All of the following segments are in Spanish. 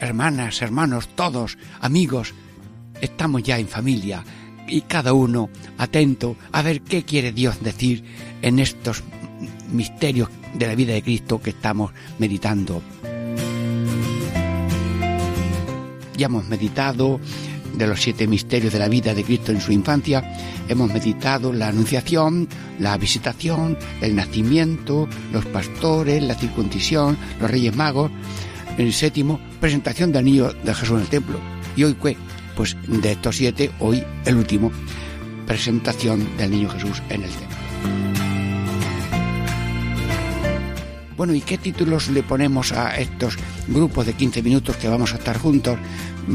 Hermanas, hermanos, todos, amigos, estamos ya en familia y cada uno atento a ver qué quiere Dios decir en estos misterios de la vida de Cristo que estamos meditando. Ya hemos meditado de los siete misterios de la vida de Cristo en su infancia, hemos meditado la anunciación, la visitación, el nacimiento, los pastores, la circuncisión, los reyes magos, el séptimo, presentación del niño de Jesús en el templo. Y hoy, ¿qué? Pues de estos siete, hoy el último, presentación del niño Jesús en el templo. Bueno, ¿y qué títulos le ponemos a estos grupos de 15 minutos que vamos a estar juntos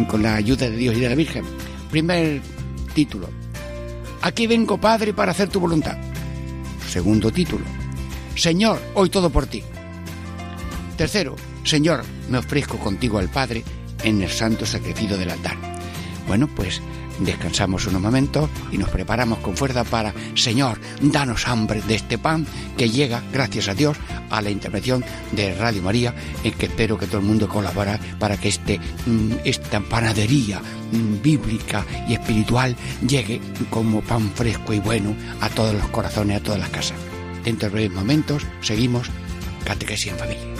con la ayuda de Dios y de la Virgen? Primer título. Aquí vengo, Padre, para hacer tu voluntad. Segundo título. Señor, hoy todo por ti. Tercero, Señor, me ofrezco contigo al Padre en el santo sacrificio del altar. Bueno, pues descansamos unos momentos y nos preparamos con fuerza para, Señor, danos hambre de este pan que llega, gracias a Dios, a la intervención de Radio María, en que espero que todo el mundo colabore para que este, mm, esta panadería mm, bíblica y espiritual llegue como pan fresco y bueno a todos los corazones, a todas las casas. Dentro de breves momentos seguimos Catequesis en Familia.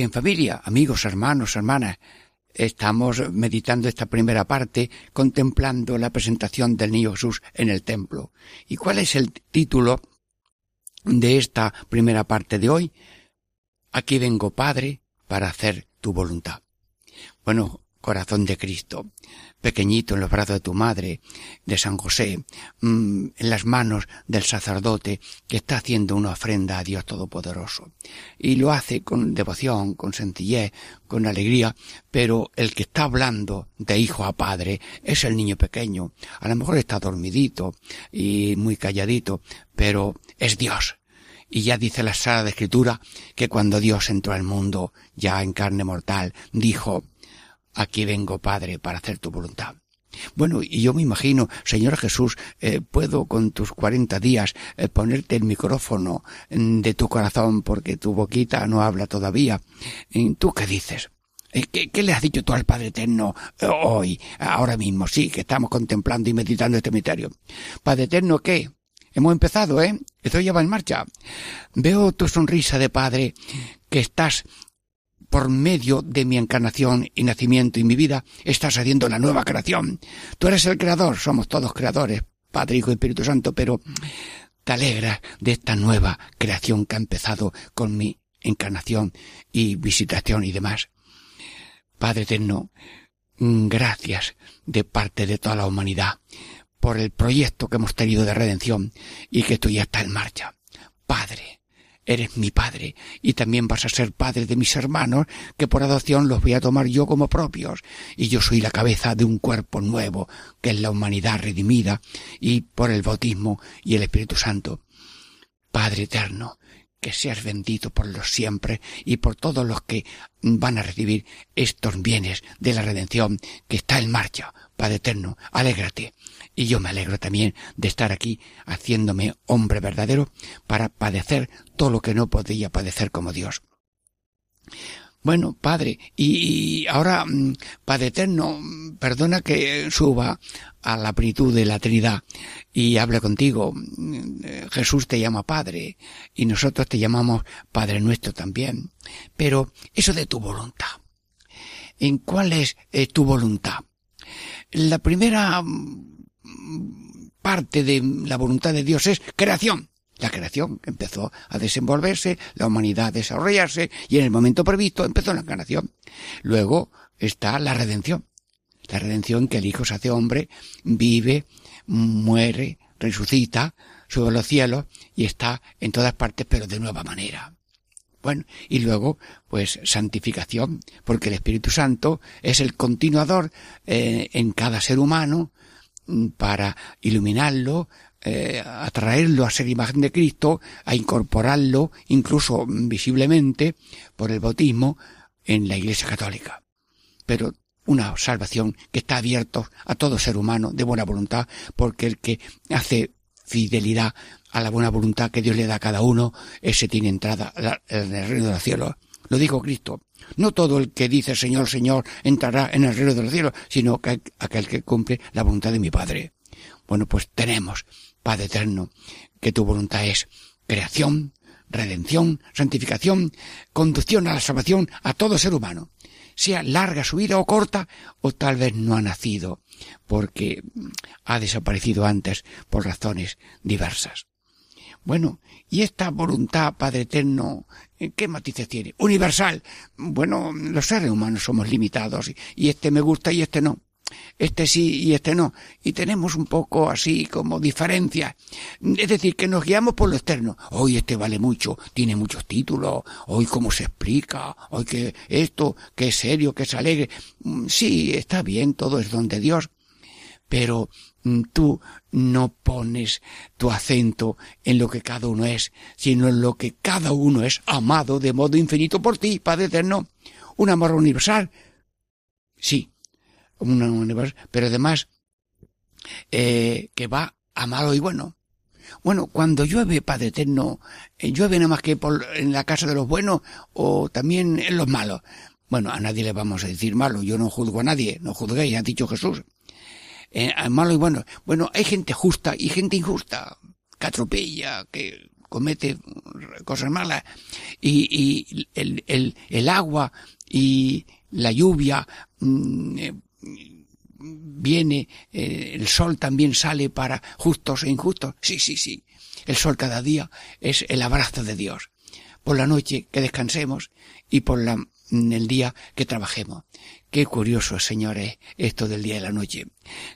En familia, amigos, hermanos, hermanas. Estamos meditando esta primera parte, contemplando la presentación del niño Jesús en el templo. ¿Y cuál es el título de esta primera parte de hoy? Aquí vengo, Padre, para hacer tu voluntad. Bueno, corazón de Cristo, pequeñito en los brazos de tu madre, de San José, mm, en las manos del sacerdote que está haciendo una ofrenda a Dios Todopoderoso. Y lo hace con devoción, con sencillez, con alegría, pero el que está hablando de hijo a padre es el niño pequeño. A lo mejor está dormidito y muy calladito, pero es Dios. Y ya dice la Sagrada Escritura que cuando Dios entró al mundo, ya en carne mortal, dijo, aquí vengo, Padre, para hacer tu voluntad. Bueno, y yo me imagino, Señor Jesús, eh, puedo con tus cuarenta días eh, ponerte el micrófono mm, de tu corazón porque tu boquita no habla todavía. ¿Y ¿Tú qué dices? Eh, ¿Qué, qué le has dicho tú al Padre Eterno hoy, ahora mismo? Sí, que estamos contemplando y meditando este misterio. Padre Eterno, ¿qué? Hemos empezado, ¿eh? Esto ya va en marcha. Veo tu sonrisa de Padre que estás por medio de mi encarnación y nacimiento y mi vida, estás haciendo la nueva creación. Tú eres el creador, somos todos creadores, Padre, Hijo y Espíritu Santo, pero te alegras de esta nueva creación que ha empezado con mi encarnación y visitación y demás. Padre eterno, gracias de parte de toda la humanidad por el proyecto que hemos tenido de redención y que tú ya está en marcha. Padre, eres mi padre y también vas a ser padre de mis hermanos que por adopción los voy a tomar yo como propios y yo soy la cabeza de un cuerpo nuevo que es la humanidad redimida y por el bautismo y el Espíritu Santo. Padre eterno, que seas bendito por los siempre y por todos los que van a recibir estos bienes de la redención que está en marcha. Padre eterno, alégrate Y yo me alegro también de estar aquí haciéndome hombre verdadero para padecer todo lo que no podía padecer como Dios. Bueno, Padre, y, ahora, mm, Padre Eterno, perdona que suba a la plenitud de la Trinidad y hable contigo. Mm, Jesús te llama Padre y nosotros te llamamos Padre nuestro también. Pero eso de tu voluntad. ¿En cuál es eh, tu voluntad? La primera mm, parte de la voluntad de Dios es creación. La creación empezó a desenvolverse, la humanidad a desarrollarse y en el momento previsto empezó la encarnación. Luego está la redención. La redención que el Hijo se hace hombre, vive, muere, resucita, sube a los cielos y está en todas partes pero de nueva manera. Bueno, y luego, pues, santificación, porque el Espíritu Santo es el continuador eh, en cada ser humano mm, para iluminarlo, eh, atraerlo a ser imagen de Cristo, a incorporarlo incluso visiblemente por el bautismo en la Iglesia Católica. Pero una salvación que está abierta a todo ser humano de buena voluntad, porque el que hace fidelidad a la buena voluntad que Dios le da a cada uno, ese tiene entrada en el reino de los cielos. Lo dijo Cristo. No todo el que dice Señor, Señor entrará en el reino de los cielos, sino que aquel que cumple la voluntad de mi Padre. Bueno, pues tenemos Padre eterno, que tu voluntad es creación, redención, santificación, conducción a la salvación a todo ser humano, sea larga su vida o corta, o tal vez no ha nacido, porque ha desaparecido antes por razones diversas. Bueno, y esta voluntad, Padre Eterno, ¿qué matices tiene? Universal. Bueno, los seres humanos somos limitados, y este me gusta y este no este sí y este no, y tenemos un poco así como diferencia. Es decir, que nos guiamos por lo externo. Hoy este vale mucho, tiene muchos títulos, hoy cómo se explica, hoy que esto, que es serio, que es alegre. Mm, sí, está bien, todo es don de Dios, pero mm, tú no pones tu acento en lo que cada uno es, sino en lo que cada uno es amado de modo infinito por ti, Padre Eterno. Un amor universal. Sí, pero además eh, que va a malo y bueno. Bueno, cuando llueve, Padre Eterno, eh, llueve nada más que por, en la casa de los buenos o también en los malos. Bueno, a nadie le vamos a decir malo, yo no juzgo a nadie, no juzguéis, ha dicho Jesús. Eh, malo y bueno. Bueno, hay gente justa y gente injusta, que atropella, que comete cosas malas, y, y el, el, el agua y la lluvia mm, eh, viene, eh, el sol también sale para justos e injustos. Sí, sí, sí. El sol cada día es el abrazo de Dios. Por la noche que descansemos y por la, el día que trabajemos. Qué curioso, señores, esto del día y la noche.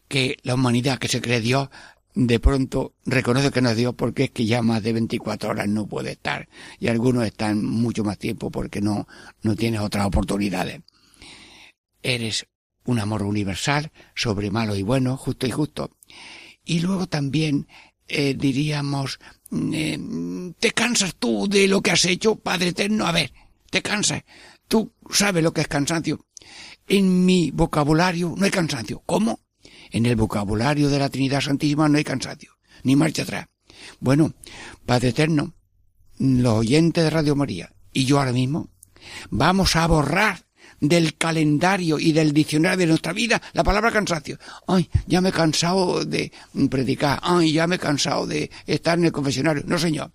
Que la humanidad que se cree Dios de pronto reconoce que no es Dios porque es que ya más de 24 horas no puede estar y algunos están mucho más tiempo porque no, no tienes otras oportunidades. Eres un amor universal sobre malo y bueno, justo y justo. Y luego también eh, diríamos, mm, eh, ¿te cansas tú de lo que has hecho, Padre Eterno? A ver, ¿te cansas? Tú sabes lo que es cansancio. En mi vocabulario no hay cansancio. ¿Cómo? En el vocabulario de la Trinidad Santísima no hay cansancio, ni marcha atrás. Bueno, Padre Eterno, los oyentes de Radio María y yo ahora mismo vamos a borrar del calendario y del diccionario de nuestra vida la palabra cansancio. Ay, ya me he cansado de predicar. Ay, ya me he cansado de estar en el confesionario. No, señor.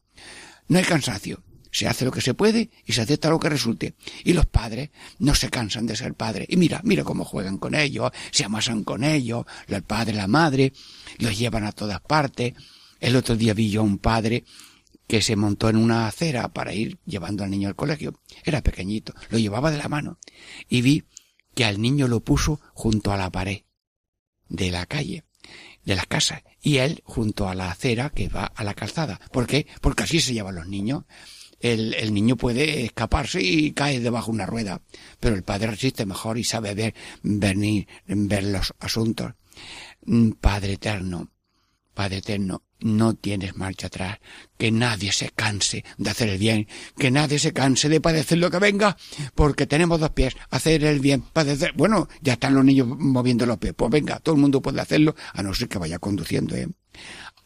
No hay cansancio. Se hace lo que se puede y se acepta lo que resulte. Y los padres no se cansan de ser padres. Y mira, mira cómo juegan con ellos, se amasan con ellos, el padre, la madre, los llevan a todas partes. El otro día vi yo a un padre que se montó en una acera para ir llevando al niño al colegio. Era pequeñito, lo llevaba de la mano. Y vi que al niño lo puso junto a la pared de la calle, de la casa, y él junto a la acera que va a la calzada. ¿Por qué? Porque así se llevan los niños. El, el niño puede escaparse y cae debajo de una rueda, pero el padre resiste mejor y sabe ver, venir, ver los asuntos. Mm, padre eterno, Padre eterno, no tienes marcha atrás, que nadie se canse de hacer el bien, que nadie se canse de padecer lo que venga, porque tenemos dos pies, hacer el bien, padecer, bueno, ya están los niños moviendo los pies, pues venga, todo el mundo puede hacerlo, a no ser que vaya conduciendo, ¿eh?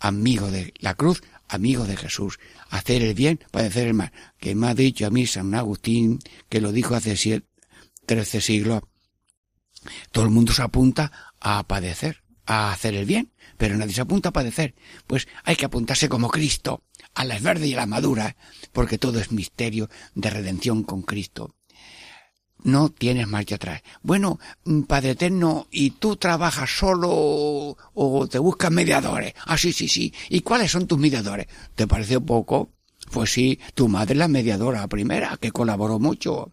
Amigo de la cruz, amigo de Jesús, hacer el bien, padecer el mal, que me ha dicho a mí San Agustín, que lo dijo hace siete, trece siglos, todo el mundo se apunta a padecer, a hacer el bien, pero nadie se apunta a padecer. Pues hay que apuntarse como Cristo, a las verdes y a las maduras, porque todo es misterio de redención con Cristo. No tienes marcha atrás. Bueno, mm, Padre Eterno, ¿y tú trabajas solo o te buscas mediadores? Ah, sí, sí, sí. ¿Y cuáles son tus mediadores? ¿Te parece poco? Pues sí, tu madre es la mediadora primera, que colaboró mucho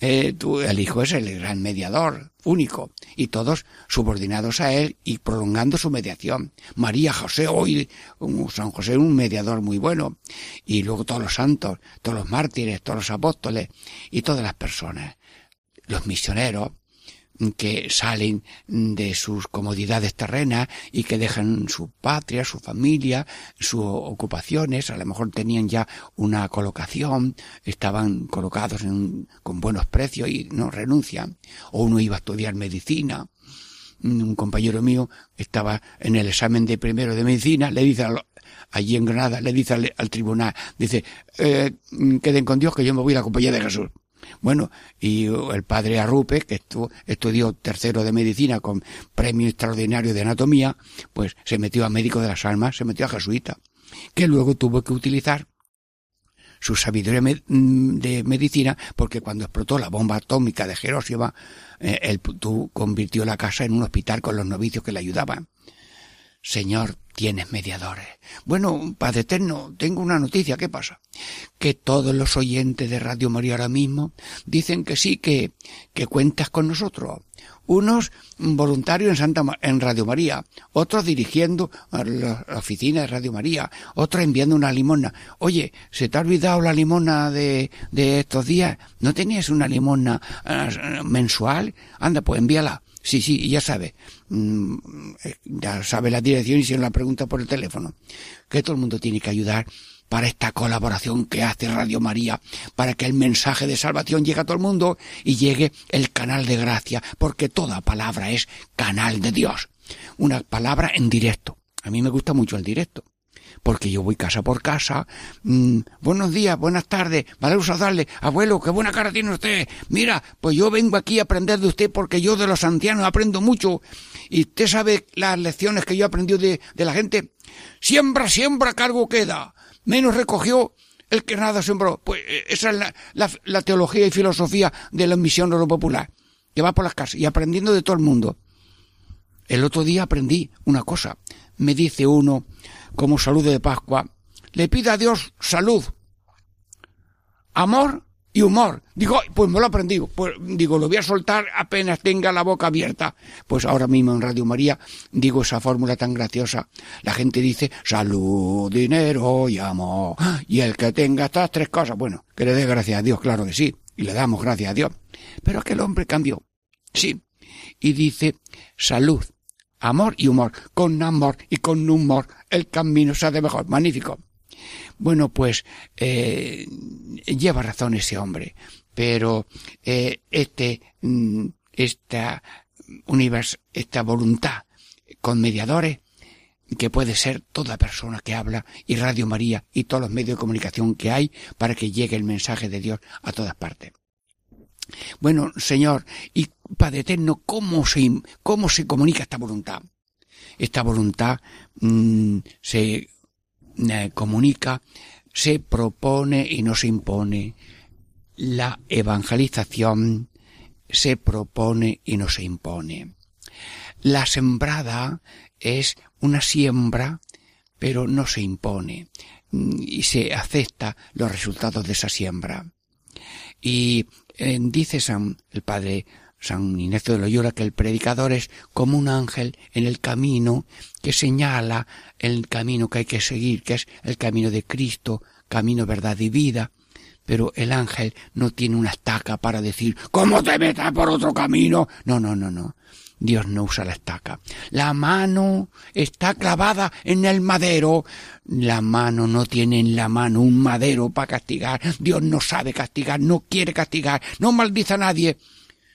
eh, tú, el Hijo es el gran mediador, único, y todos subordinados a él y prolongando su mediación. María, José, hoy San José, un mediador muy bueno, y luego todos los santos, todos los mártires, todos los apóstoles y todas las personas, los misioneros, que salen de sus comodidades terrenas y que dejan su patria, su familia, sus ocupaciones, a lo mejor tenían ya una colocación, estaban colocados en, con buenos precios y no renuncian, o uno iba a estudiar medicina, un compañero mío estaba en el examen de primero de medicina, le dice allí en Granada, le dice al, tribunal, dice, eh, queden con Dios que yo me voy a la compañía de Jesús. Bueno, y el padre Arrupe, que estudió tercero de medicina con premio extraordinario de anatomía, pues se metió a médico de las almas, se metió a jesuita, que luego tuvo que utilizar su sabiduría mm, de medicina, porque cuando explotó la bomba atómica de Hiroshima, eh, él convirtió la casa en un hospital con los novicios que le ayudaban. Señor, tienes mediadores. Bueno, Padre Eterno, tengo una noticia, ¿qué pasa? Que todos los oyentes de Radio María ahora mismo dicen que sí, que, que cuentas con nosotros. Unos voluntarios en Santa en Radio María, otros dirigiendo la oficina de Radio María, otros enviando una limona. Oye, ¿se te ha olvidado la limona de, de estos días? ¿No tenías una limona uh, mensual? Anda, pues envíala. Sí, sí, ya sabe. Mm, eh, ya sabe la dirección y se la pregunta por el teléfono. Que todo el mundo tiene que ayudar para esta colaboración que hace Radio María, para que el mensaje de salvación llegue a todo el mundo y llegue el canal de gracia, porque toda palabra es canal de Dios. Una palabra en directo. A mí me gusta mucho el directo porque yo voy casa por casa. Mm, buenos días, buenas tardes, vale saludarle. Abuelo, qué buena cara tiene usted. Mira, pues yo vengo aquí a aprender de usted porque yo de los ancianos aprendo mucho. Y usted sabe las lecciones que yo he aprendido de, la gente. Siembra, siembra, cargo queda. Menos recogió el que nada sembró. Pues eh, esa es la, la, teología y filosofía de la misión de lo popular. Que va por las casas y aprendiendo de todo el mundo. El otro día aprendí una cosa. Me dice uno, como salud de Pascua, le pide a Dios salud, amor y humor. Digo, pues me lo he aprendido. Pues digo, lo voy a soltar apenas tenga la boca abierta. Pues ahora mismo en Radio María digo esa fórmula tan graciosa. La gente dice salud, dinero y amor. Y el que tenga estas tres cosas, bueno, que le dé gracias a Dios, claro que sí. Y le damos gracias a Dios. Pero aquel hombre cambió. Sí. Y dice salud, amor y humor. Con amor y con humor el camino se hace mejor. Magnífico. Bueno, pues eh, lleva razón ese hombre, pero eh, este, mm, esta universo, esta voluntad con mediadores que puede ser toda persona que habla y Radio María y todos los medios de comunicación que hay para que llegue el mensaje de Dios a todas partes. Bueno, Señor, y Padre Eterno, ¿cómo se, cómo se comunica esta voluntad? Esta voluntad mm, se eh, comunica, se propone y no se impone. La evangelización se propone y no se impone. La sembrada es una siembra, pero no se impone mm, y se acepta los resultados de esa siembra. Y eh, dice San, el padre San Ignacio de Loyola que el predicador es como un ángel en el camino que señala el camino que hay que seguir, que es el camino de Cristo, camino, verdad y vida. Pero el ángel no tiene una estaca para decir, ¿cómo te metas por otro camino? No, no, no, no. Dios no usa la estaca. La mano está clavada en el madero. La mano no tiene en la mano un madero para castigar. Dios no sabe castigar, no quiere castigar, no maldice a nadie.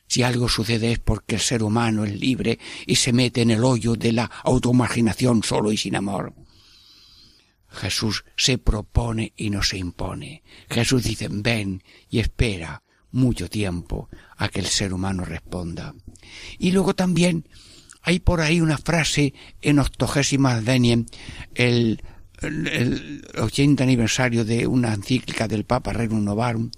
Si algo sucede es porque el ser humano es libre y se mete en el hoyo de la automarginación solo y sin amor. Jesús se propone y no se impone. Jesús dice ven y espera mucho tiempo a que el ser humano responda. Y luego también hay por ahí una frase en Octogésima Denien, el, el, 80 aniversario de una encíclica del Papa Rerum Novarum,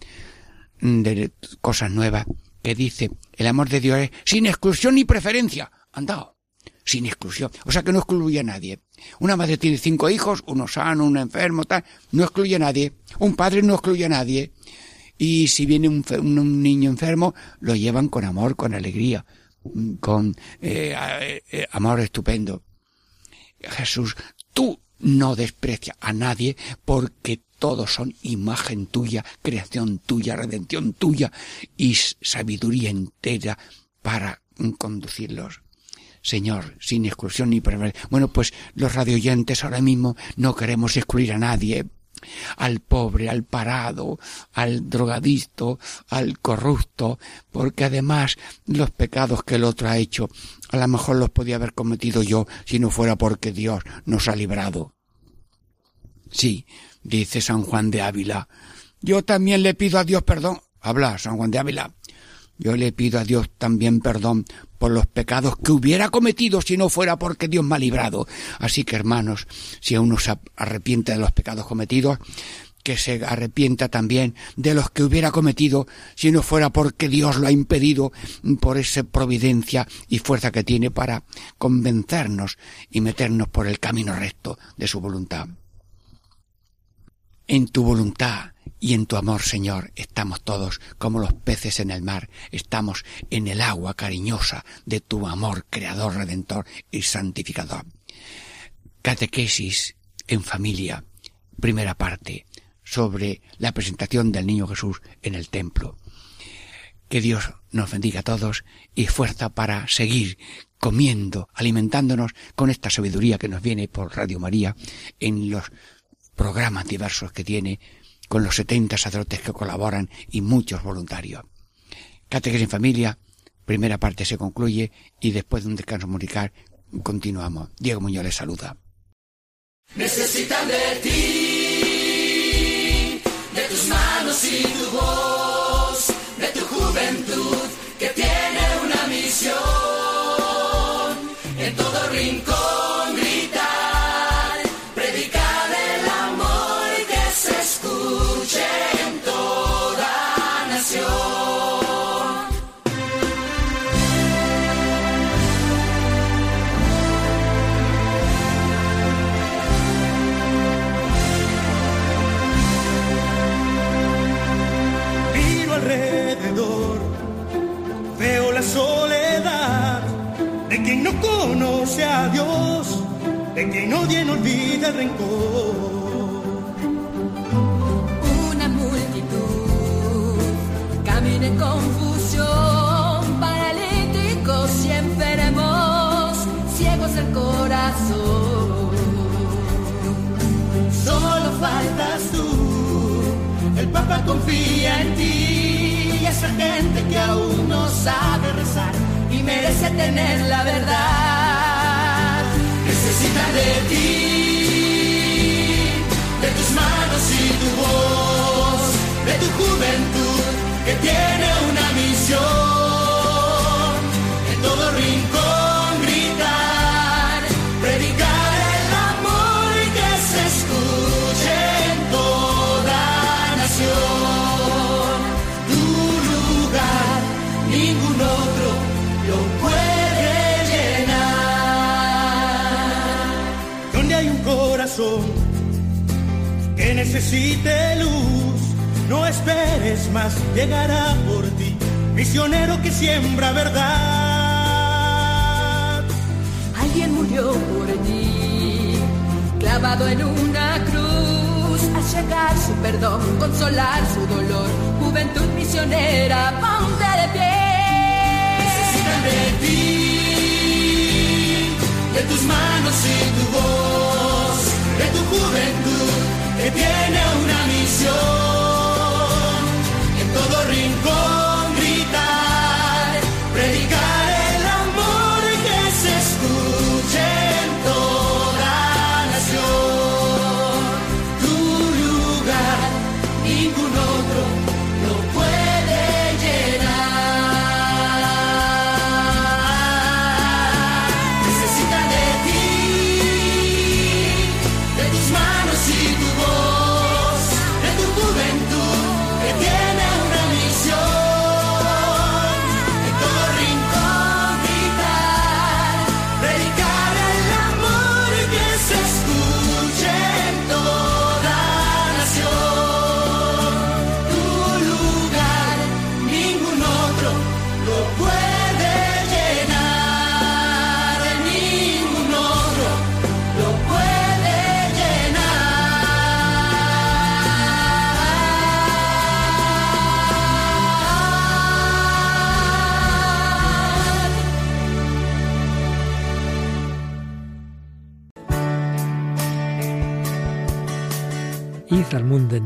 de cosas nuevas, que dice, el amor de Dios es sin exclusión ni preferencia. Andado, sin exclusión. O sea que no excluye a nadie. Una madre tiene cinco hijos, uno sano, uno enfermo, tal, no excluye a nadie. Un padre no excluye a nadie. Y si viene un, un niño enfermo, lo llevan con amor, con alegría, con eh, eh, amor estupendo. Jesús, tú no desprecias a nadie porque todos son imagen tuya, creación tuya, redención tuya y sabiduría entera para conducirlos. Señor, sin exclusión ni preferencia. Bueno, pues los radioyentes ahora mismo no queremos excluir a nadie, al pobre, al parado, al drogadicto, al corrupto, porque además los pecados que el otro ha hecho, a lo mejor los podía haber cometido yo si no fuera porque Dios nos ha librado. Sí, dice San Juan de Ávila, yo también le pido a Dios perdón. Habla, San Juan de Ávila. Yo le pido a Dios también perdón por los pecados que hubiera cometido si no fuera porque Dios me ha librado. Así que hermanos, si uno se arrepiente de los pecados cometidos, que se arrepienta también de los que hubiera cometido si no fuera porque Dios lo ha impedido por esa providencia y fuerza que tiene para convencernos y meternos por el camino recto de su voluntad. En tu voluntad y en tu amor, Señor, estamos todos como los peces en el mar, estamos en el agua cariñosa de tu amor creador, redentor y santificador. Catequesis en familia, primera parte, sobre la presentación del niño Jesús en el templo. Que Dios nos bendiga a todos y fuerza para seguir comiendo, alimentándonos con esta sabiduría que nos viene por Radio María en los programas diversos que tiene con los 70 sacerdotes que colaboran y muchos voluntarios. Catequesis en familia, primera parte se concluye y después de un descanso musical continuamos. Diego Muñoz les saluda. Necesitan de ti, de tus manos y tu voz, de tu juventud que tiene una misión en todo rincón. A Dios, de que nadie no olvida el rencor. Una multitud camina en confusión, paralíticos y enfermos, ciegos del corazón. Solo faltas tú, el Papa confía en ti y esa gente que aún no sabe rezar y merece tener la verdad. De ti, de tus manos y tu voz, de tu juventud que tiene necesite luz. No esperes más, llegará por ti, misionero que siembra verdad. Alguien murió por ti, clavado en una cruz, a llegar su perdón, consolar su dolor. Juventud misionera, ponte de pie. Necesitan de ti de tus manos y tu voz, de tu juventud que tiene una misión en todo rincón. al mundo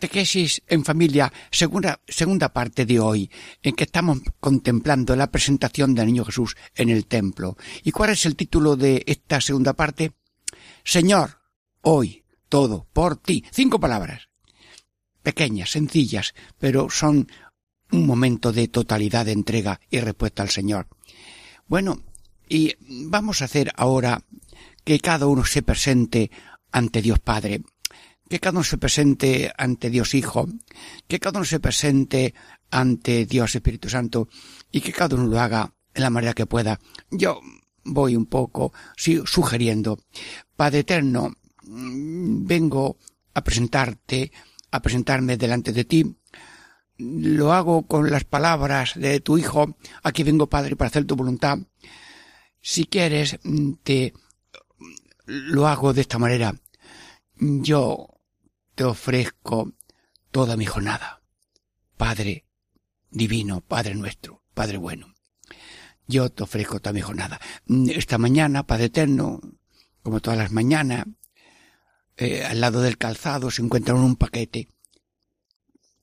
Catequesis en familia, segunda, segunda parte de hoy, en que estamos contemplando la presentación del Niño Jesús en el templo. ¿Y cuál es el título de esta segunda parte? Señor, hoy, todo, por ti. Cinco palabras. Pequeñas, sencillas, pero son un momento de totalidad de entrega y respuesta al Señor. Bueno, y vamos a hacer ahora que cada uno se presente ante Dios Padre que cada uno se presente ante Dios Hijo, que cada uno se presente ante Dios Espíritu Santo y que cada uno lo haga en la manera que pueda. Yo voy un poco sugiriendo, Padre Eterno, mm, vengo a presentarte, a presentarme delante de ti. Lo hago con las palabras de tu Hijo. Aquí vengo, Padre, para hacer tu voluntad. Si quieres, mm, te lo hago de esta manera. Yo te ofrezco toda mi jornada. Padre divino, Padre nuestro, Padre bueno. Yo te ofrezco toda mi jornada. Esta mañana, Padre eterno, como todas las mañanas, eh, al lado del calzado se encuentra un paquete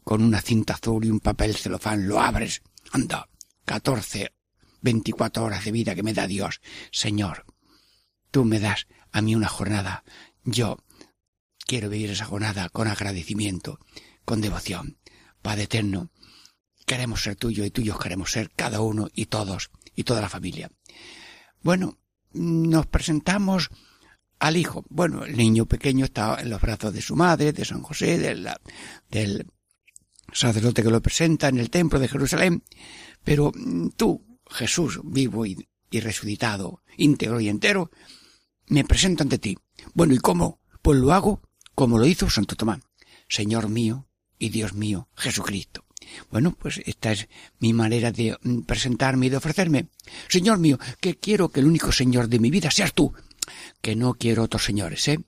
con una cinta azul y un papel celofán. Lo abres. Anda, catorce, veinticuatro horas de vida que me da Dios. Señor, tú me das a mí una jornada. Yo Quiero vivir esa jornada con agradecimiento, con devoción. Padre eterno, queremos ser tuyo y tuyos queremos ser cada uno y todos y toda la familia. Bueno, nos presentamos al hijo. Bueno, el niño pequeño está en los brazos de su madre, de San José, del, del sacerdote que lo presenta en el templo de Jerusalén. Pero mm, tú, Jesús, vivo y, y resucitado, íntegro y entero, me presento ante ti. Bueno, ¿y cómo? Pues lo hago como lo hizo Santo Tomás. Señor mío y Dios mío, Jesucristo. Bueno, pues esta es mi manera de presentarme y de ofrecerme. Señor mío, que quiero que el único Señor de mi vida seas tú. Que no quiero otros señores, ¿eh?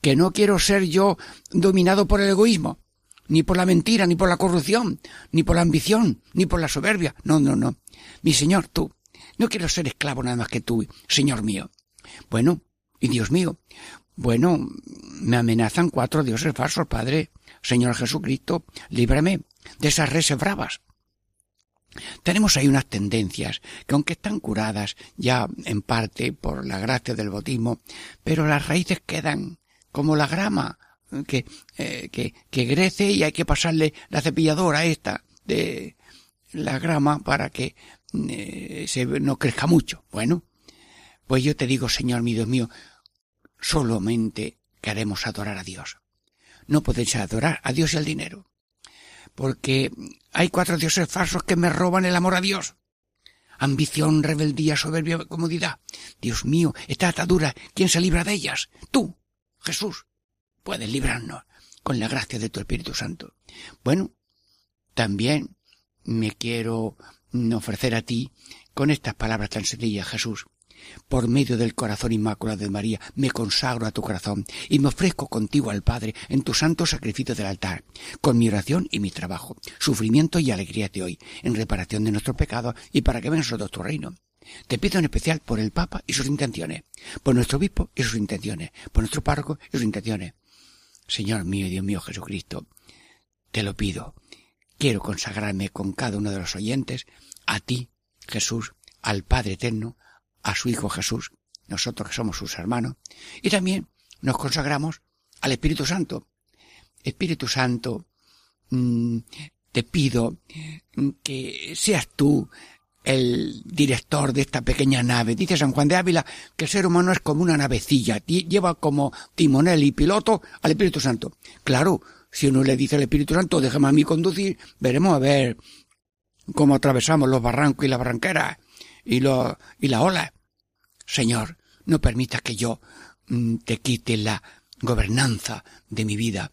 Que no quiero ser yo dominado por el egoísmo, ni por la mentira, ni por la corrupción, ni por la ambición, ni por la soberbia. No, no, no. Mi Señor, tú. No quiero ser esclavo nada más que tú, Señor mío. Bueno, y Dios mío. Bueno, me amenazan cuatro dioses falsos, Padre. Señor Jesucristo, líbrame de esas reses bravas. Tenemos ahí unas tendencias que aunque están curadas ya en parte por la gracia del bautismo, pero las raíces quedan como la grama que, eh, que, que crece y hay que pasarle la cepilladora esta de la grama para que eh, se, no crezca mucho. Bueno, pues yo te digo, Señor mi Dios mío, solamente queremos adorar a Dios. No podéis adorar a Dios y al dinero porque hay cuatro dioses falsos que me roban el amor a Dios. Ambición, rebeldía, soberbia, comodidad. Dios mío, esta atadura, ¿quién se libra de ellas? Tú, Jesús, puedes librarnos con la gracia de tu Espíritu Santo. Bueno, también me quiero ofrecer a ti con estas palabras tan sencillas, Jesús. Por medio del corazón inmaculado de María, me consagro a tu corazón y me ofrezco contigo al Padre en tu santo sacrificio del altar, con mi oración y mi trabajo, sufrimiento y alegría de hoy, en reparación de nuestros pecados y para que venga nosotros tu reino. Te pido en especial por el Papa y sus intenciones, por nuestro obispo y sus intenciones, por nuestro párroco y sus intenciones. Señor mío y Dios mío Jesucristo, te lo pido. Quiero consagrarme con cada uno de los oyentes a ti, Jesús, al Padre eterno, a su Hijo Jesús, nosotros que somos sus hermanos, y también nos consagramos al Espíritu Santo. Espíritu Santo, mm, te pido que seas tú el director de esta pequeña nave. Dice San Juan de Ávila que el ser humano es como una navecilla, lleva como timonel y piloto al Espíritu Santo. Claro, si uno le dice al Espíritu Santo, déjame a mí conducir, veremos a ver cómo atravesamos los barrancos y las barranqueras y, lo, y la ola. Señor, no permita que yo mm, te quite la gobernanza de mi vida,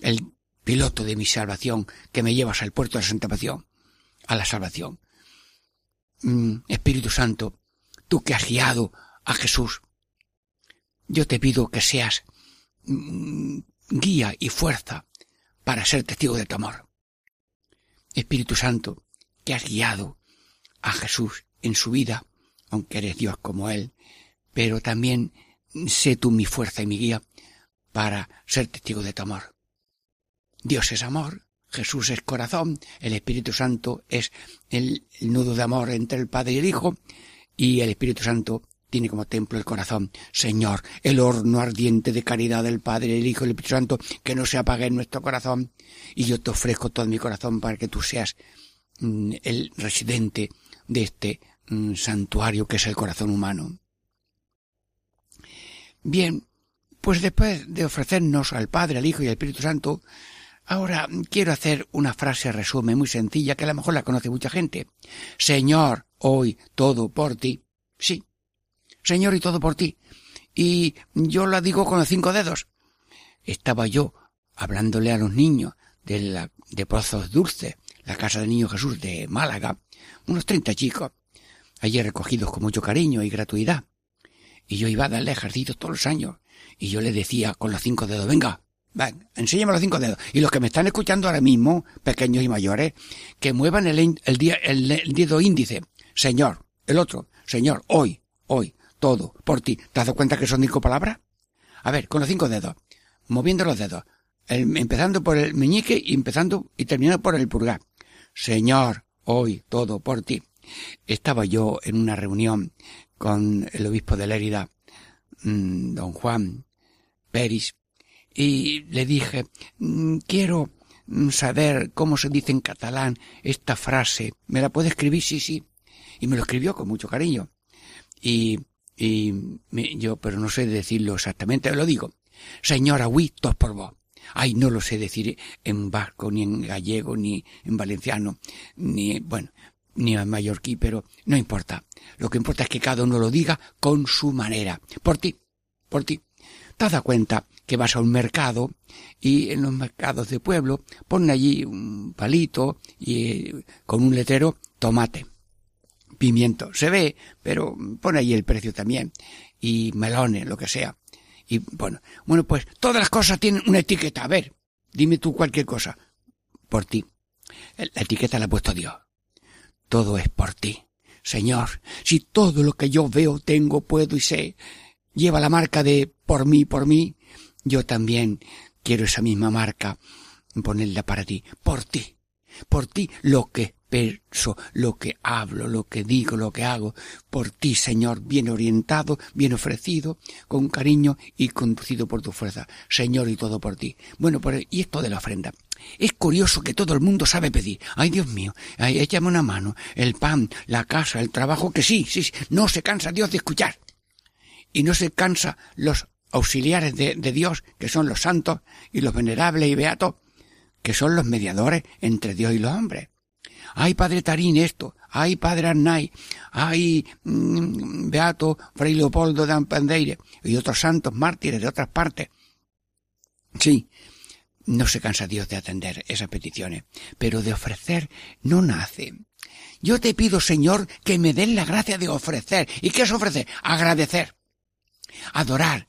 el piloto de mi salvación que me llevas al puerto de la salvación, a la salvación. Mm, Espíritu Santo, tú que has guiado a Jesús, yo te pido que seas mm, guía y fuerza para ser testigo de tu amor. Espíritu Santo, que has guiado a Jesús en su vida, aunque eres Dios como Él, pero también sé tú mi fuerza y mi guía para ser testigo de tu amor. Dios es amor, Jesús es corazón, el Espíritu Santo es el, nudo de amor entre el Padre y el Hijo, y el Espíritu Santo tiene como templo el corazón. Señor, el horno ardiente de caridad del Padre, el Hijo y el Espíritu Santo, que no se apague en nuestro corazón, y yo te ofrezco todo mi corazón para que tú seas mm, el residente de este mm, santuario que es el corazón humano. Bien, pues después de ofrecernos al Padre, al Hijo y al Espíritu Santo, ahora quiero hacer una frase resumen muy sencilla que a lo mejor la conoce mucha gente. Señor, hoy todo por ti. Sí, Señor y todo por ti. Y yo la digo con los cinco dedos. Estaba yo hablándole a los niños de la, de Pozos Dulces, la casa del niño Jesús de Málaga, unos treinta chicos, allí recogidos con mucho cariño y gratuidad. Y yo iba a darle ejercicio todos los años. Y yo le decía con los cinco dedos, venga, ven, enséñame los cinco dedos. Y los que me están escuchando ahora mismo, pequeños y mayores, que muevan el, el, el, el dedo índice. Señor, el otro, Señor, hoy, hoy, todo, por ti. ¿Te has dado cuenta que son cinco palabras? A ver, con los cinco dedos, moviendo los dedos, empezando por el meñique y empezando y terminando por el pulgar. Señor, hoy todo por ti. Estaba yo en una reunión con el obispo de Lérida, mm, don Juan Peris, y le dije, mm, quiero mm, saber cómo se dice en catalán esta frase. ¿Me la puede escribir? Sí, sí. Y me lo escribió con mucho cariño. Y y yo, pero no sé decirlo exactamente, lo digo. Señora Huitos por vos. Ay, no lo sé decir en vasco, ni en gallego, ni en valenciano, ni, bueno, ni en mallorquí, pero no importa. Lo que importa es que cada uno lo diga con su manera. Por ti, por ti. Te dado cuenta que vas a un mercado y en los mercados de pueblo ponen allí un palito y con un letrero tomate, pimiento. Se ve, pero pone allí el precio también y melones, lo que sea. Y bueno, bueno, pues todas las cosas tienen una etiqueta. A ver, dime tú cualquier cosa. Por ti. La etiqueta la ha puesto Dios. Todo es por ti. Señor, si todo lo que yo veo, tengo, puedo y sé, lleva la marca de por mí, por mí, yo también quiero esa misma marca ponerla para ti, por ti, por ti lo que perso, lo que hablo, lo que digo, lo que hago, por ti, Señor, bien orientado, bien ofrecido, con cariño y conducido por tu fuerza, Señor, y todo por ti. Bueno, y esto de la ofrenda. Es curioso que todo el mundo sabe pedir. Ay, Dios mío, ay, échame una mano, el pan, la casa, el trabajo, que sí, sí, sí, no se cansa Dios de escuchar. Y no se cansa los auxiliares de Dios, que son los santos y los venerables y beatos, que son los mediadores entre Dios y los hombres ay padre Tarín esto, ay padre Arnay, ay mm, Beato Fray Leopoldo de Ampandeire y otros santos mártires de otras partes. Sí, no se cansa Dios de atender esas peticiones, pero de ofrecer no nace. Yo te pido, Señor, que me den la gracia de ofrecer. ¿Y qué es ofrecer? Agradecer, adorar,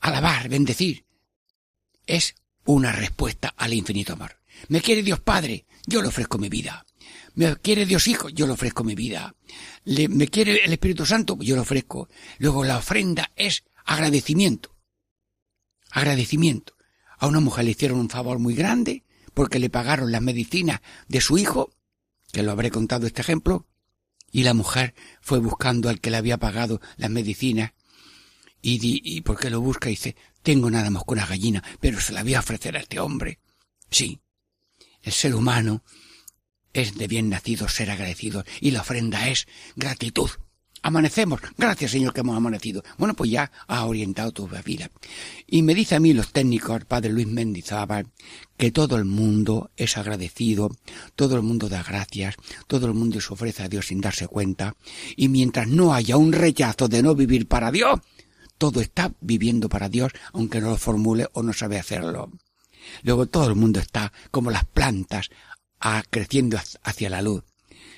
alabar, bendecir. Es una respuesta al infinito amor. Me quiere Dios Padre, yo le ofrezco mi vida. Me quiere Dios Hijo, yo le ofrezco mi vida. me quiere el Espíritu Santo, yo le ofrezco. Luego la ofrenda es agradecimiento. Agradecimiento. A una mujer le hicieron un favor muy grande porque le pagaron las medicinas de su hijo, que lo habré contado este ejemplo, y la mujer fue buscando al que le había pagado las medicinas y, di, y porque lo busca dice, tengo nada más que una gallina, pero se la voy a ofrecer a este hombre. Sí, el ser humano es de bien nacido ser agradecido y la ofrenda es gratitud. Amanecemos. Gracias, Señor, que hemos amanecido. Bueno, pues ya ha orientado tu vida. Y me dice a mí los técnicos, padre Luis Mendizábal, que todo el mundo es agradecido, todo el mundo da gracias, todo el mundo se ofrece a Dios sin darse cuenta, y mientras no haya un rechazo de no vivir para Dios, todo está viviendo para Dios, aunque no lo formule o no sabe hacerlo. Luego todo el mundo está como las plantas, a creciendo hacia la luz.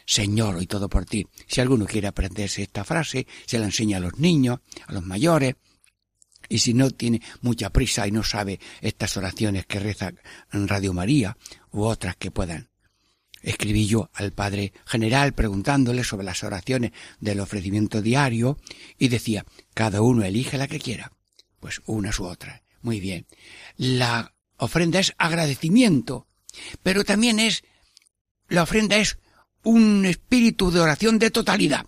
Señor, y todo por ti. Si alguno quiere aprenderse esta frase, se la enseña a los niños, a los mayores, y si no tiene mucha prisa y no sabe estas oraciones que reza en Radio María u otras que puedan. Escribí yo al Padre General preguntándole sobre las oraciones del ofrecimiento diario y decía, cada uno elige la que quiera. Pues unas u otras. Muy bien. La ofrenda es agradecimiento, pero también es la ofrenda es un espíritu de oración de totalidad.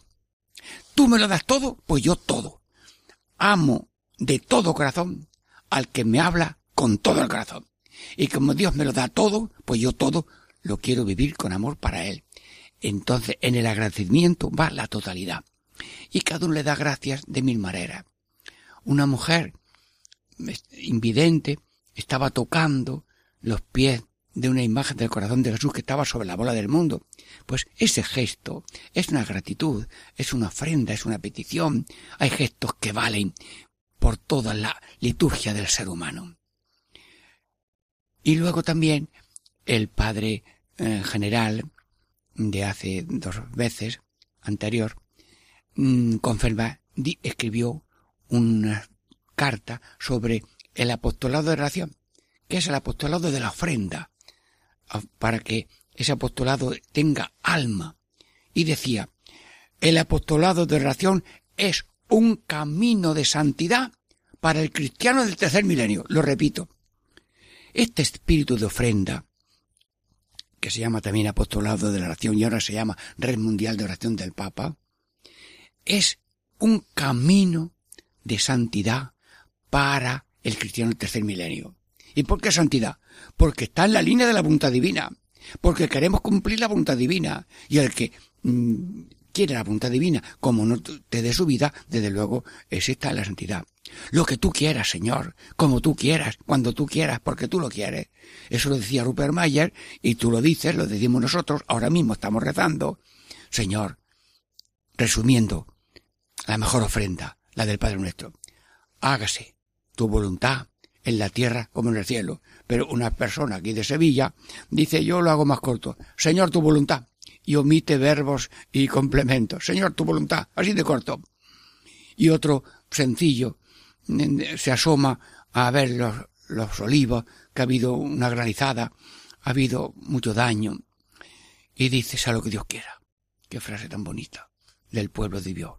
Tú me lo das todo, pues yo todo. Amo de todo corazón al que me habla con todo el corazón. Y como Dios me lo da todo, pues yo todo lo quiero vivir con amor para Él. Entonces, en el agradecimiento va la totalidad. Y cada uno le da gracias de mil maneras. Una mujer invidente estaba tocando los pies de una imagen del corazón de Jesús que estaba sobre la bola del mundo. Pues ese gesto es una gratitud, es una ofrenda, es una petición. Hay gestos que valen por toda la liturgia del ser humano. Y luego también el padre eh, general de hace dos veces anterior, mm, confirma, escribió una carta sobre el apostolado de oración, que es el apostolado de la ofrenda, para que ese apostolado tenga alma. Y decía, el apostolado de oración es un camino de santidad para el cristiano del tercer milenio. Lo repito. Este espíritu de ofrenda, que se llama también apostolado de la oración y ahora se llama Red Mundial de Oración del Papa, es un camino de santidad para el cristiano del tercer milenio. ¿Y por qué santidad? Porque está en la línea de la voluntad divina. Porque queremos cumplir la voluntad divina. Y el que mm, quiere la voluntad divina, como no te dé su vida, desde luego es esta la santidad. Lo que tú quieras, Señor, como tú quieras, cuando tú quieras, porque tú lo quieres. Eso lo decía Rupert Mayer, y tú lo dices, lo decimos nosotros, ahora mismo estamos rezando. Señor, resumiendo, la mejor ofrenda, la del Padre nuestro. Hágase tu voluntad en la tierra como en el cielo. Pero una persona aquí de Sevilla dice yo lo hago más corto. Señor, tu voluntad. Y omite verbos y complementos. Señor, tu voluntad. Así de corto. Y otro sencillo se asoma a ver los, los olivos, que ha habido una granizada, ha habido mucho daño. Y dice, sea lo que Dios quiera. Qué frase tan bonita del pueblo de Dios.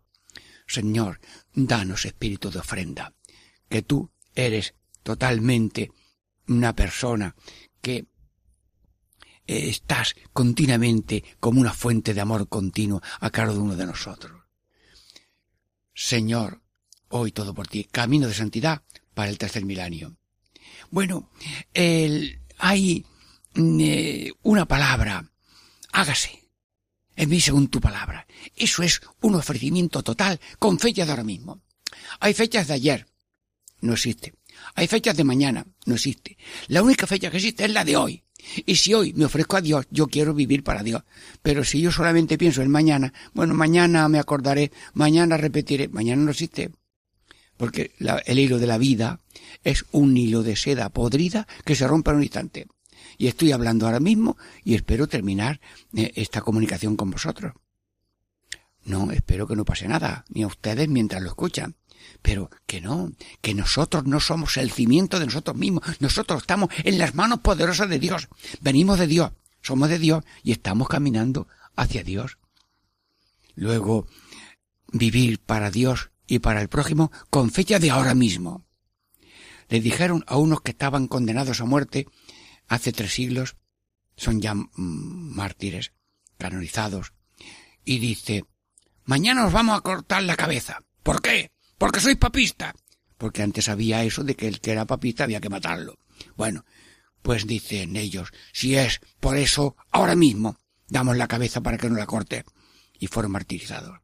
Señor, danos espíritu de ofrenda, que tú eres totalmente una persona que eh, estás continuamente como una fuente de amor continuo a cada uno de nosotros. Señor, hoy todo por ti, camino de santidad para el tercer milenio. Bueno, hay mm, eh, una palabra, hágase en mí según tu palabra. Eso es un ofrecimiento total con fecha de ahora mismo. Hay fechas de ayer, no existe. Hay fechas de mañana, no existe. La única fecha que existe es la de hoy. Y si hoy me ofrezco a Dios, yo quiero vivir para Dios. Pero si yo solamente pienso en mañana, bueno, mañana me acordaré, mañana repetiré, mañana no existe. Porque el hilo de la vida es un hilo de seda podrida que se rompe en un instante. Y estoy hablando ahora mismo y espero terminar eh, esta comunicación con vosotros. No, espero que no pase nada, ni a ustedes mientras lo escuchan. Pero que no, que nosotros no somos el cimiento de nosotros mismos. Nosotros estamos en las manos poderosas de Dios. Venimos de Dios, somos de Dios y estamos caminando hacia Dios. Luego, vivir para Dios y para el prójimo con fecha de ahora mismo. Le dijeron a unos que estaban condenados a muerte hace tres siglos, son ya mártires, canonizados, y dice, mañana os vamos a cortar la cabeza. ¿Por qué? Porque sois papista. Porque antes había eso de que el que era papista había que matarlo. Bueno, pues dicen ellos, si es por eso, ahora mismo damos la cabeza para que no la corte. Y fueron martirizados.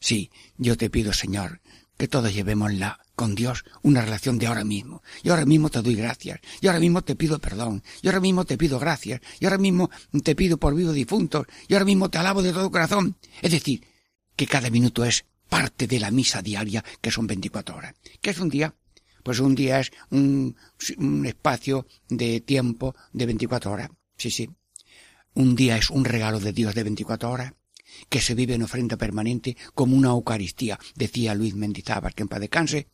Sí, yo te pido, Señor, que todos llevemos la, con Dios una relación de ahora mismo. Y ahora mismo te doy gracias. Y ahora mismo te pido perdón. Y ahora mismo te pido gracias. Y ahora mismo te pido por vivo difuntos. Y ahora mismo te alabo de todo corazón. Es decir, que cada minuto es parte de la misa diaria, que son 24 horas. ¿Qué es un día? Pues un día es un, espacio de tiempo de 24 horas. Sí, sí. Un día es un regalo de Dios de 24 horas que se vive en ofrenda permanente como una Eucaristía, decía Luis Mendizábal, que en paz descanse,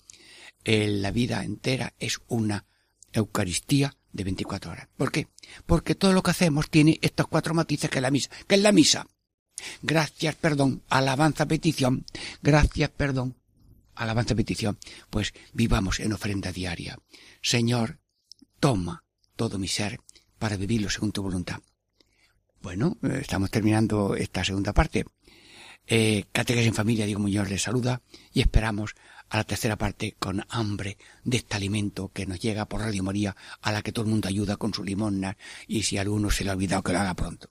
la vida entera es una Eucaristía de 24 horas. ¿Por qué? Porque todo lo que hacemos tiene estos cuatro matices que es la misa, que es la misa. Gracias, perdón, alabanza, petición, gracias, perdón, alabanza, petición. Pues vivamos en ofrenda diaria. Señor, toma todo mi ser para vivirlo según tu voluntad. Bueno, estamos terminando esta segunda parte. Eh, Catequesis en Familia, Diego Muñoz les saluda y esperamos a la tercera parte con hambre de este alimento que nos llega por Radio María, a la que todo el mundo ayuda con su limosna y si alguno se le ha olvidado que lo haga pronto.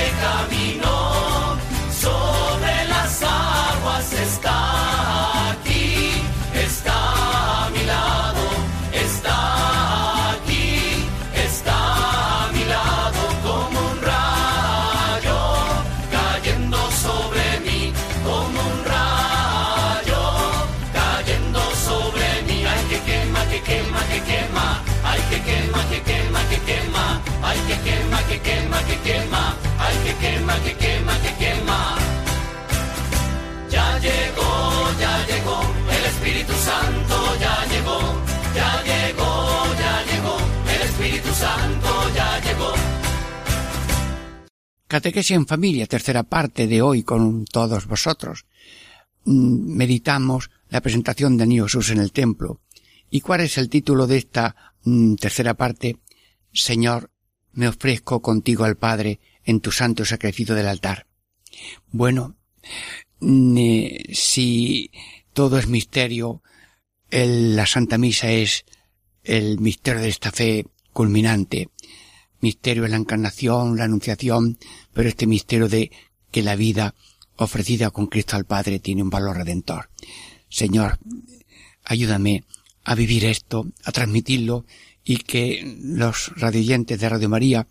quema, ay que quema, que quema, que quema. Ya llegó, ya llegó, el Espíritu Santo ya llegó, ya llegó, ya llegó, el Espíritu Santo ya llegó. Catequesis en familia, tercera parte de hoy con todos vosotros. Mm, meditamos la presentación de Niño Jesús en el templo. ¿Y cuál es el título de esta mm, tercera parte? Señor, me ofrezco contigo al Padre en tu santo sacrificio del altar. Bueno, mm, eh, si todo es misterio, la Santa Misa es el misterio de esta fe culminante, misterio de la encarnación, la anunciación, pero este misterio de que la vida ofrecida con Cristo al Padre tiene un valor redentor. Señor, ayúdame a vivir esto, a transmitirlo y que los radioyentes de Radio María,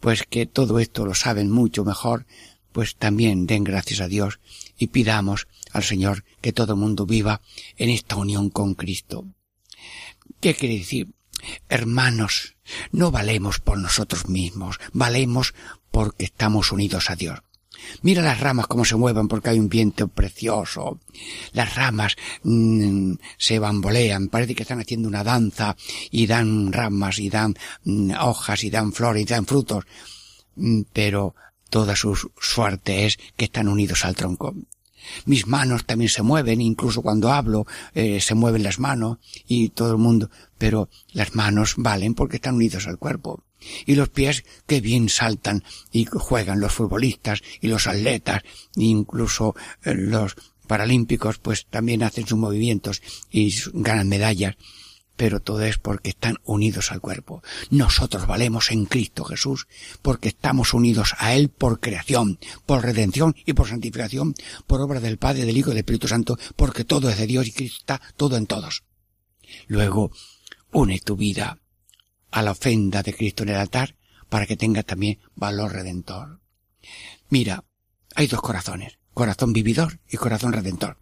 pues que todo esto lo saben mucho mejor, pues también den gracias a Dios y pidamos al Señor que todo mundo viva en esta unión con Cristo. ¿Qué quiere decir? Hermanos, no valemos por nosotros mismos, valemos porque estamos unidos a Dios. Mira las ramas cómo se mueven porque hay un viento precioso. Las ramas mm, se bambolean, parece que están haciendo una danza y dan ramas y dan mm, hojas y dan flores y dan frutos. Mm, pero toda su suerte es que están unidos al tronco. Mis manos también se mueven, incluso cuando hablo eh, se mueven las manos y todo el mundo, pero las manos valen porque están unidos al cuerpo. Y los pies que bien saltan y juegan los futbolistas y los atletas, e incluso eh, los paralímpicos pues también hacen sus movimientos y ganan medallas pero todo es porque están unidos al cuerpo. Nosotros valemos en Cristo Jesús porque estamos unidos a Él por creación, por redención y por santificación, por obra del Padre, del Hijo y del Espíritu Santo, porque todo es de Dios y Cristo está todo en todos. Luego, une tu vida a la ofrenda de Cristo en el altar para que tenga también valor redentor. Mira, hay dos corazones, corazón vividor y corazón redentor.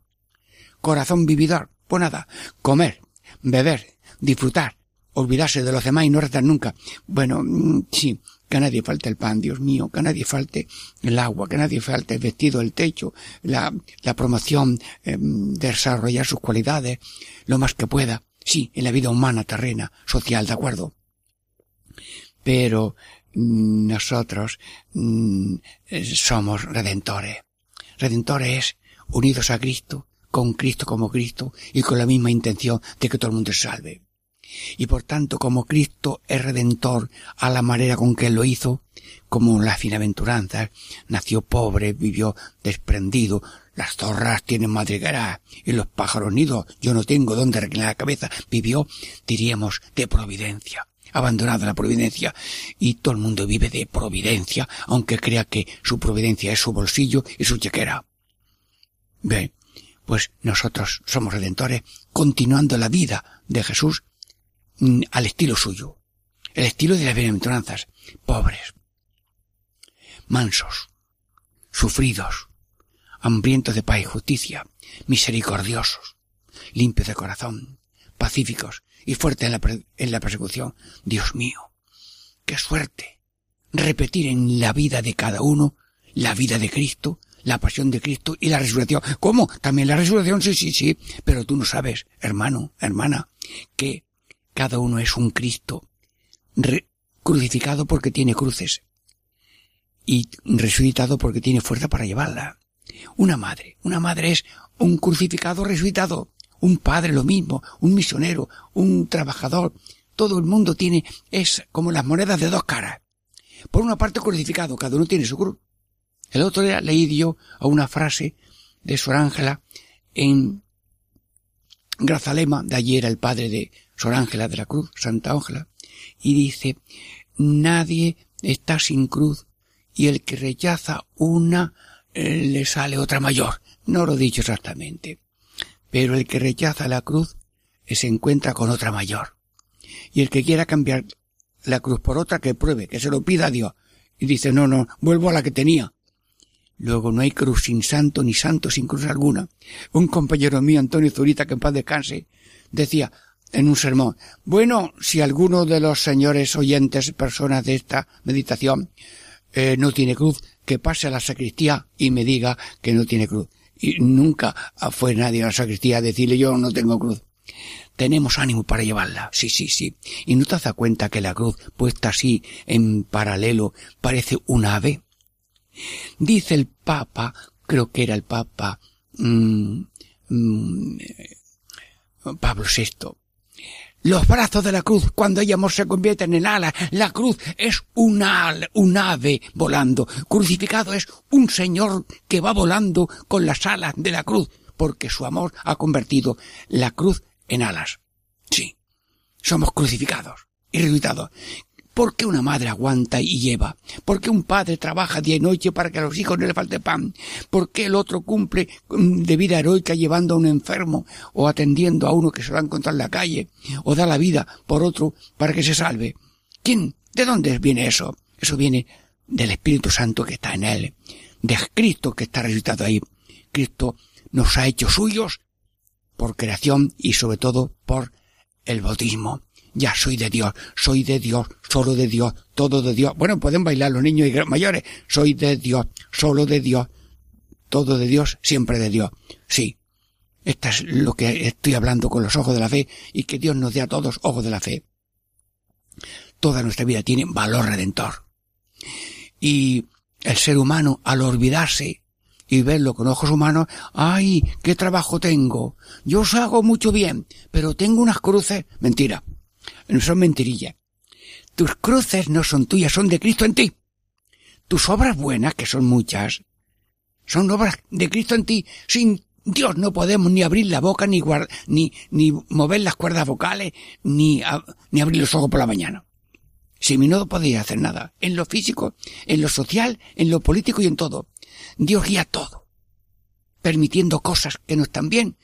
Corazón vividor, pues nada, comer, beber, disfrutar, olvidarse de los demás y no rezar nunca. Bueno, mm, sí, que a nadie falte el pan, Dios mío, que a nadie falte el agua, que a nadie falte el vestido, el techo, la, la promoción de desarrollar sus cualidades, lo más que pueda. Sí, en la vida humana, terrena, social, de acuerdo. Pero mm, nosotros mm, somos redentores. Redentores unidos a Cristo, con Cristo como Cristo y con la misma intención de que todo el mundo se salve. Y por tanto, como Cristo es redentor a la manera con que lo hizo, como las finaventuranzas, nació pobre, vivió desprendido, las zorras tienen madriguera y los pájaros nidos, yo no tengo dónde reclinar la cabeza, vivió, diríamos, de providencia, abandonada la providencia, y todo el mundo vive de providencia, aunque crea que su providencia es su bolsillo y su chequera. Bien, pues nosotros somos redentores continuando la vida de Jesús Mm, al estilo suyo, el estilo de las bienaventuranzas, pobres, mansos, sufridos, hambrientos de paz y justicia, misericordiosos, limpios de corazón, pacíficos y fuertes en la, en la persecución. Dios mío, qué suerte repetir en la vida de cada uno la vida de Cristo, la pasión de Cristo y la resurrección. ¿Cómo? También la resurrección, sí, sí, sí. Pero tú no sabes, hermano, hermana, que cada uno es un Cristo crucificado porque tiene cruces y resucitado porque tiene fuerza para llevarla. Una madre, una madre es un crucificado resucitado, un padre lo mismo, un misionero, un trabajador. Todo el mundo tiene, es como las monedas de dos caras. Por una parte crucificado, cada uno tiene su cruz. El otro día leí yo a una frase de Sor Ángela en Grazalema, de ayer el padre de Sor Ángela de la Cruz, Santa Ángela, y dice, nadie está sin cruz y el que rechaza una eh, le sale otra mayor. No lo he dicho exactamente. Pero el que rechaza la cruz se encuentra con otra mayor. Y el que quiera cambiar la cruz por otra que pruebe, que se lo pida a Dios. Y dice, no, no, vuelvo a la que tenía. Luego no hay cruz sin santo ni santo sin cruz alguna. Un compañero mío, Antonio Zurita, que en paz descanse, decía, en un sermón. Bueno, si alguno de los señores oyentes, personas de esta meditación, eh, no tiene cruz, que pase a la sacristía y me diga que no tiene cruz. Y nunca fue nadie a la sacristía a decirle yo no tengo cruz. Tenemos ánimo para llevarla, sí, sí, sí. Y no te das cuenta que la cruz, puesta así, en paralelo, parece un ave. Dice el Papa, creo que era el Papa mm, mm, Pablo VI, los brazos de la cruz, cuando ella se convierten en alas, la cruz es un, un ave volando. Crucificado es un señor que va volando con las alas de la cruz, porque su amor ha convertido la cruz en alas. Sí, somos crucificados y. ¿Por qué una madre aguanta y lleva? ¿Por qué un padre trabaja día y noche para que a los hijos no le falte pan? ¿Por qué el otro cumple mm, de vida heroica llevando a un enfermo o atendiendo a uno que se va a encontrar en la calle? ¿O da la vida por otro para que se salve? ¿Quién? ¿De dónde viene eso? Eso viene del Espíritu Santo que está en él, de Cristo que está resucitado ahí. Cristo nos ha hecho suyos por creación y sobre todo por el bautismo. Ya soy de Dios, soy de Dios, solo de Dios, todo de Dios. Bueno, pueden bailar los niños y mayores. Soy de Dios, solo de Dios, todo de Dios, siempre de Dios. Sí. Esto es lo que estoy hablando con los ojos de la fe y que Dios nos dé a todos ojos de la fe. Toda nuestra vida tiene valor redentor. Y el ser humano, al olvidarse y verlo con ojos humanos, ay, qué trabajo tengo. Yo os hago mucho bien, pero tengo unas cruces. Mentira son mentirillas. Tus cruces no son tuyas, son de Cristo en ti. Tus obras buenas, que son muchas, son obras de Cristo en ti. Sin Dios no podemos ni abrir la boca, ni, ni, ni mover las cuerdas vocales, ni, ni abrir los ojos por la mañana. Sin mí no podéis hacer nada. En lo físico, en lo social, en lo político y en todo. Dios guía todo. Permitiendo cosas que no están bien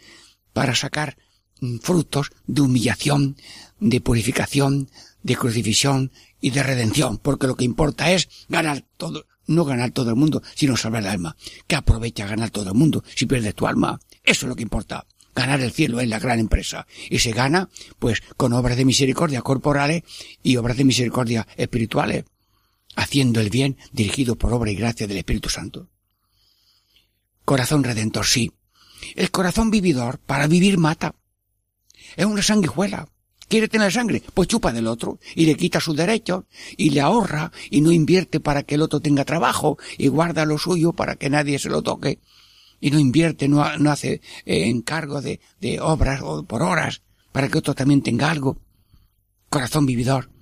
para sacar mm, frutos de humillación, de purificación, de crucifixión y de redención, porque lo que importa es ganar todo, no ganar todo el mundo, sino salvar el alma. ¿Qué aprovecha ganar todo el mundo si pierdes tu alma? Eso es lo que importa. Ganar el cielo es la gran empresa. Y se gana, pues, con obras de misericordia corporales y obras de misericordia espirituales, haciendo el bien dirigido por obra y gracia del Espíritu Santo. Corazón redentor, sí. El corazón vividor, para vivir mata. Es una sanguijuela quiere tener sangre, pues chupa del otro y le quita sus derechos y le ahorra y no invierte para que el otro tenga trabajo y guarda lo suyo para que nadie se lo toque y no invierte, no, hace eh, encargo de, de obras o por horas para que otro también tenga algo. Corazón vividor.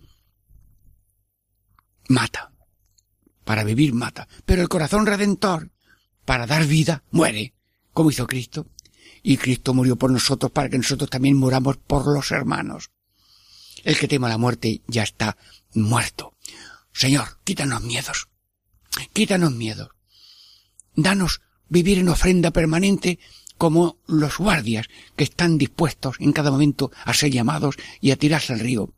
Mata. Para vivir mata. Pero el corazón redentor, para dar vida, muere, como hizo Cristo. Y Cristo murió por nosotros para que nosotros también muramos por los hermanos. El que teme la muerte ya está muerto. Señor, quítanos miedos. Quítanos miedos. Danos vivir en ofrenda permanente como los guardias que están dispuestos en cada momento a ser llamados y a tirarse al río.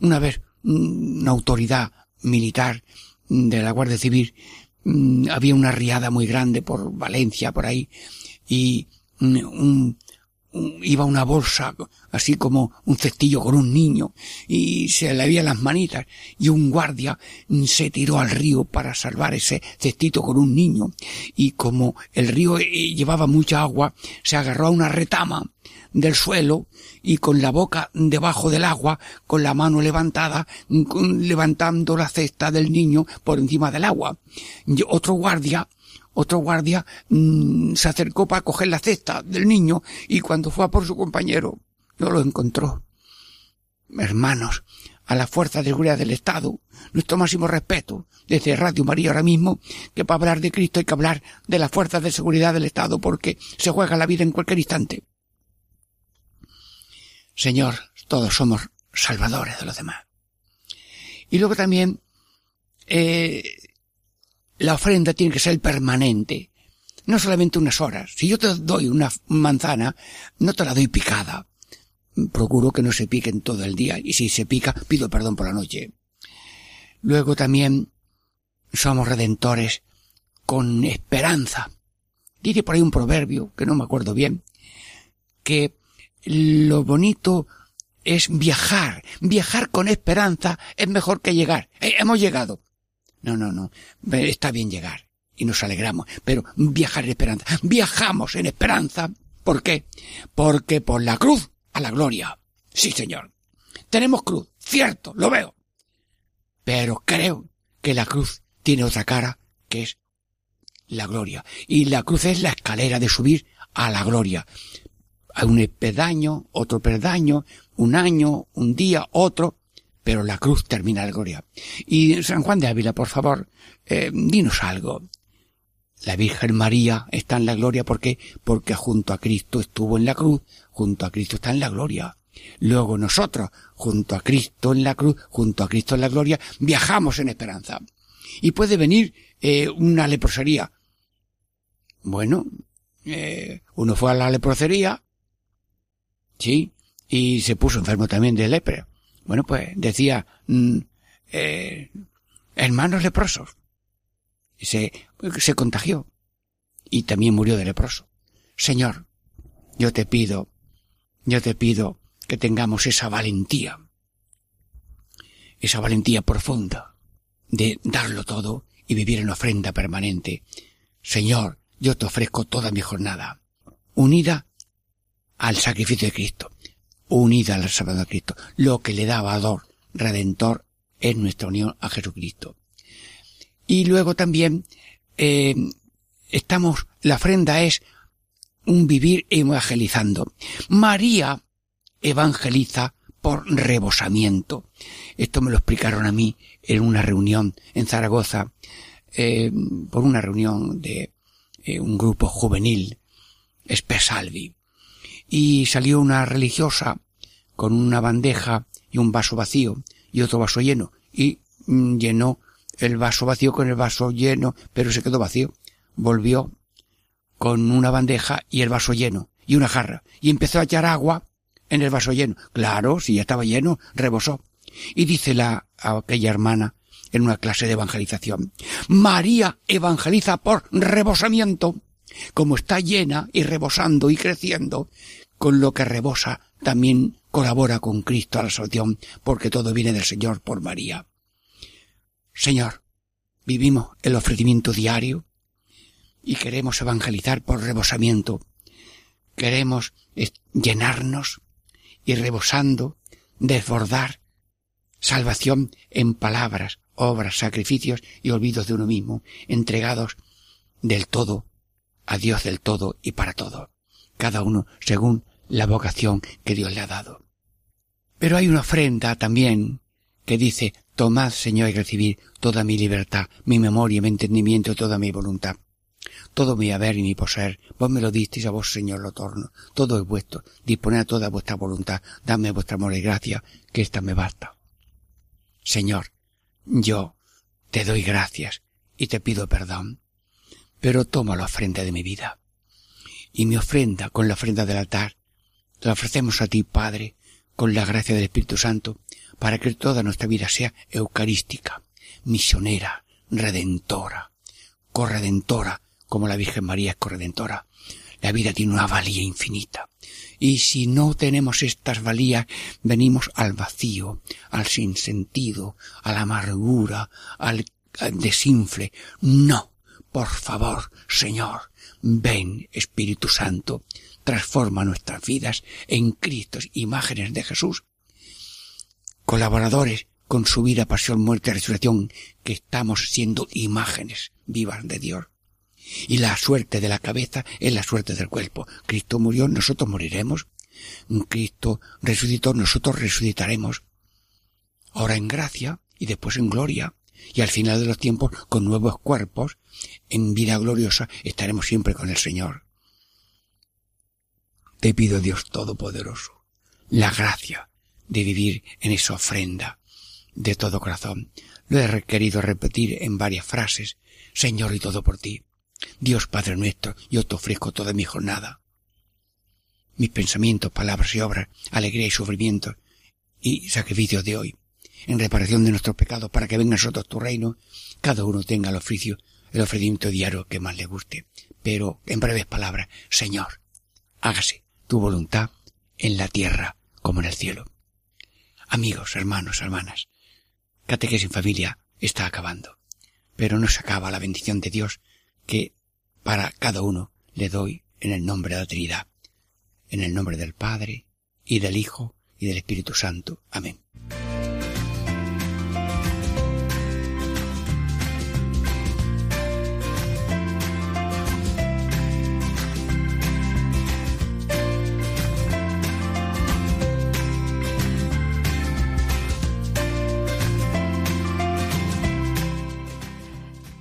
Una vez una autoridad militar de la Guardia Civil mm, había una riada muy grande por Valencia, por ahí, y un, iba una bolsa, así como un cestillo con un niño, y se le había las manitas, y un guardia se tiró al río para salvar ese cestito con un niño, y como el río eh, llevaba mucha agua, se agarró a una retama del suelo, y con la boca debajo del agua, con la mano levantada, levantando la cesta del niño por encima del agua. Y otro guardia otro guardia mm, se acercó para coger la cesta del niño y cuando fue a por su compañero no lo encontró. Hermanos, a la fuerza de seguridad del Estado, nuestro máximo respeto desde Radio María ahora mismo, que para hablar de Cristo hay que hablar de las fuerzas de seguridad del Estado porque se juega la vida en cualquier instante. Señor, todos somos salvadores de los demás. Y luego también eh, la ofrenda tiene que ser permanente. No solamente unas horas. Si yo te doy una manzana, no te la doy picada. Procuro que no se pique en todo el día. Y si se pica, pido perdón por la noche. Luego también somos redentores con esperanza. Dice por ahí un proverbio, que no me acuerdo bien, que lo bonito es viajar. Viajar con esperanza es mejor que llegar. Eh, hemos llegado. No, no, no. Está bien llegar y nos alegramos, pero viajar en esperanza. Viajamos en esperanza. ¿Por qué? Porque por la cruz a la gloria. Sí, señor. Tenemos cruz, cierto, lo veo. Pero creo que la cruz tiene otra cara que es la gloria. Y la cruz es la escalera de subir a la gloria. Hay un pedaño, otro pedaño, un año, un día, otro, pero la cruz termina la gloria. Y San Juan de Ávila, por favor, eh, dinos algo. La Virgen María está en la gloria porque porque junto a Cristo estuvo en la cruz, junto a Cristo está en la gloria. Luego nosotros, junto a Cristo en la cruz, junto a Cristo en la gloria, viajamos en esperanza. Y puede venir eh, una leprosería. Bueno, eh, uno fue a la leprosería, sí, y se puso enfermo también de lepre. Bueno, pues decía, mm, eh, hermanos leprosos. Se, se contagió y también murió de leproso. Señor, yo te pido, yo te pido que tengamos esa valentía, esa valentía profunda de darlo todo y vivir en ofrenda permanente. Señor, yo te ofrezco toda mi jornada, unida al sacrificio de Cristo, unida al salvador Cristo. Lo que le da valor redentor es nuestra unión a Jesucristo. Y luego también eh, estamos, la ofrenda es un vivir evangelizando. María evangeliza por rebosamiento. Esto me lo explicaron a mí en una reunión en Zaragoza, eh, por una reunión de eh, un grupo juvenil, Espesalvi. Y salió una religiosa con una bandeja y un vaso vacío y otro vaso lleno y mm, llenó el vaso vacío con el vaso lleno, pero se quedó vacío. Volvió con una bandeja y el vaso lleno y una jarra y empezó a echar agua en el vaso lleno. Claro, si ya estaba lleno, rebosó. Y dice la, aquella hermana en una clase de evangelización, María evangeliza por rebosamiento. Como está llena y rebosando y creciendo, con lo que rebosa también colabora con Cristo a la salvación, porque todo viene del Señor por María. Señor, vivimos el ofrecimiento diario y queremos evangelizar por rebosamiento. Queremos llenarnos y rebosando, desbordar salvación en palabras, obras, sacrificios y olvidos de uno mismo, entregados del todo a Dios del todo y para todo, cada uno según la vocación que Dios le ha dado. Pero hay una ofrenda también que dice, tomad, Señor, y recibir toda mi libertad, mi memoria, mi entendimiento, toda mi voluntad todo mi haber y mi poseer, vos me lo disteis, a vos, Señor, lo torno. Todo es vuestro. Disponed a toda vuestra voluntad. Dame vuestra amor y gracia, que ésta me basta. Señor, yo te doy gracias y te pido perdón, pero toma la ofrenda de mi vida. Y mi ofrenda, con la ofrenda del altar, la ofrecemos a ti, Padre, con la gracia del Espíritu Santo, para que toda nuestra vida sea eucarística, misionera, redentora, corredentora, como la Virgen María es corredentora. La vida tiene una valía infinita. Y si no tenemos estas valías, venimos al vacío, al sinsentido, a la amargura, al, desinfle. No, por favor, Señor, ven, Espíritu Santo, transforma nuestras vidas en Cristos, imágenes de Jesús, colaboradores con su vida, pasión, muerte y resurrección, que estamos siendo imágenes vivas de Dios. Y la suerte de la cabeza es la suerte del cuerpo. Cristo murió, nosotros moriremos. Cristo resucitó, nosotros resucitaremos. Ahora en gracia y después en gloria. Y al final de los tiempos, con nuevos cuerpos, en vida gloriosa, estaremos siempre con el Señor. Te pido, Dios Todopoderoso, la gracia de vivir en esa ofrenda de todo corazón. Lo he querido repetir en varias frases. Señor, y todo por ti. Dios Padre nuestro, yo te ofrezco toda mi jornada. Mis pensamientos, palabras y obras, alegría y sufrimiento y sacrificios de hoy, en reparación de nuestros pecados para que venga a nosotros tu reino, cada uno tenga el oficio, el ofrecimiento diario que más le guste. Pero, en breves palabras, Señor, hágase tu voluntad en la tierra como en el cielo. Amigos, hermanos, hermanas, Catequesis en familia está acabando, pero no se acaba la bendición de Dios que para cada uno le doy en el nombre de la Trinidad, en el nombre del Padre, y del Hijo, y del Espíritu Santo. Amén.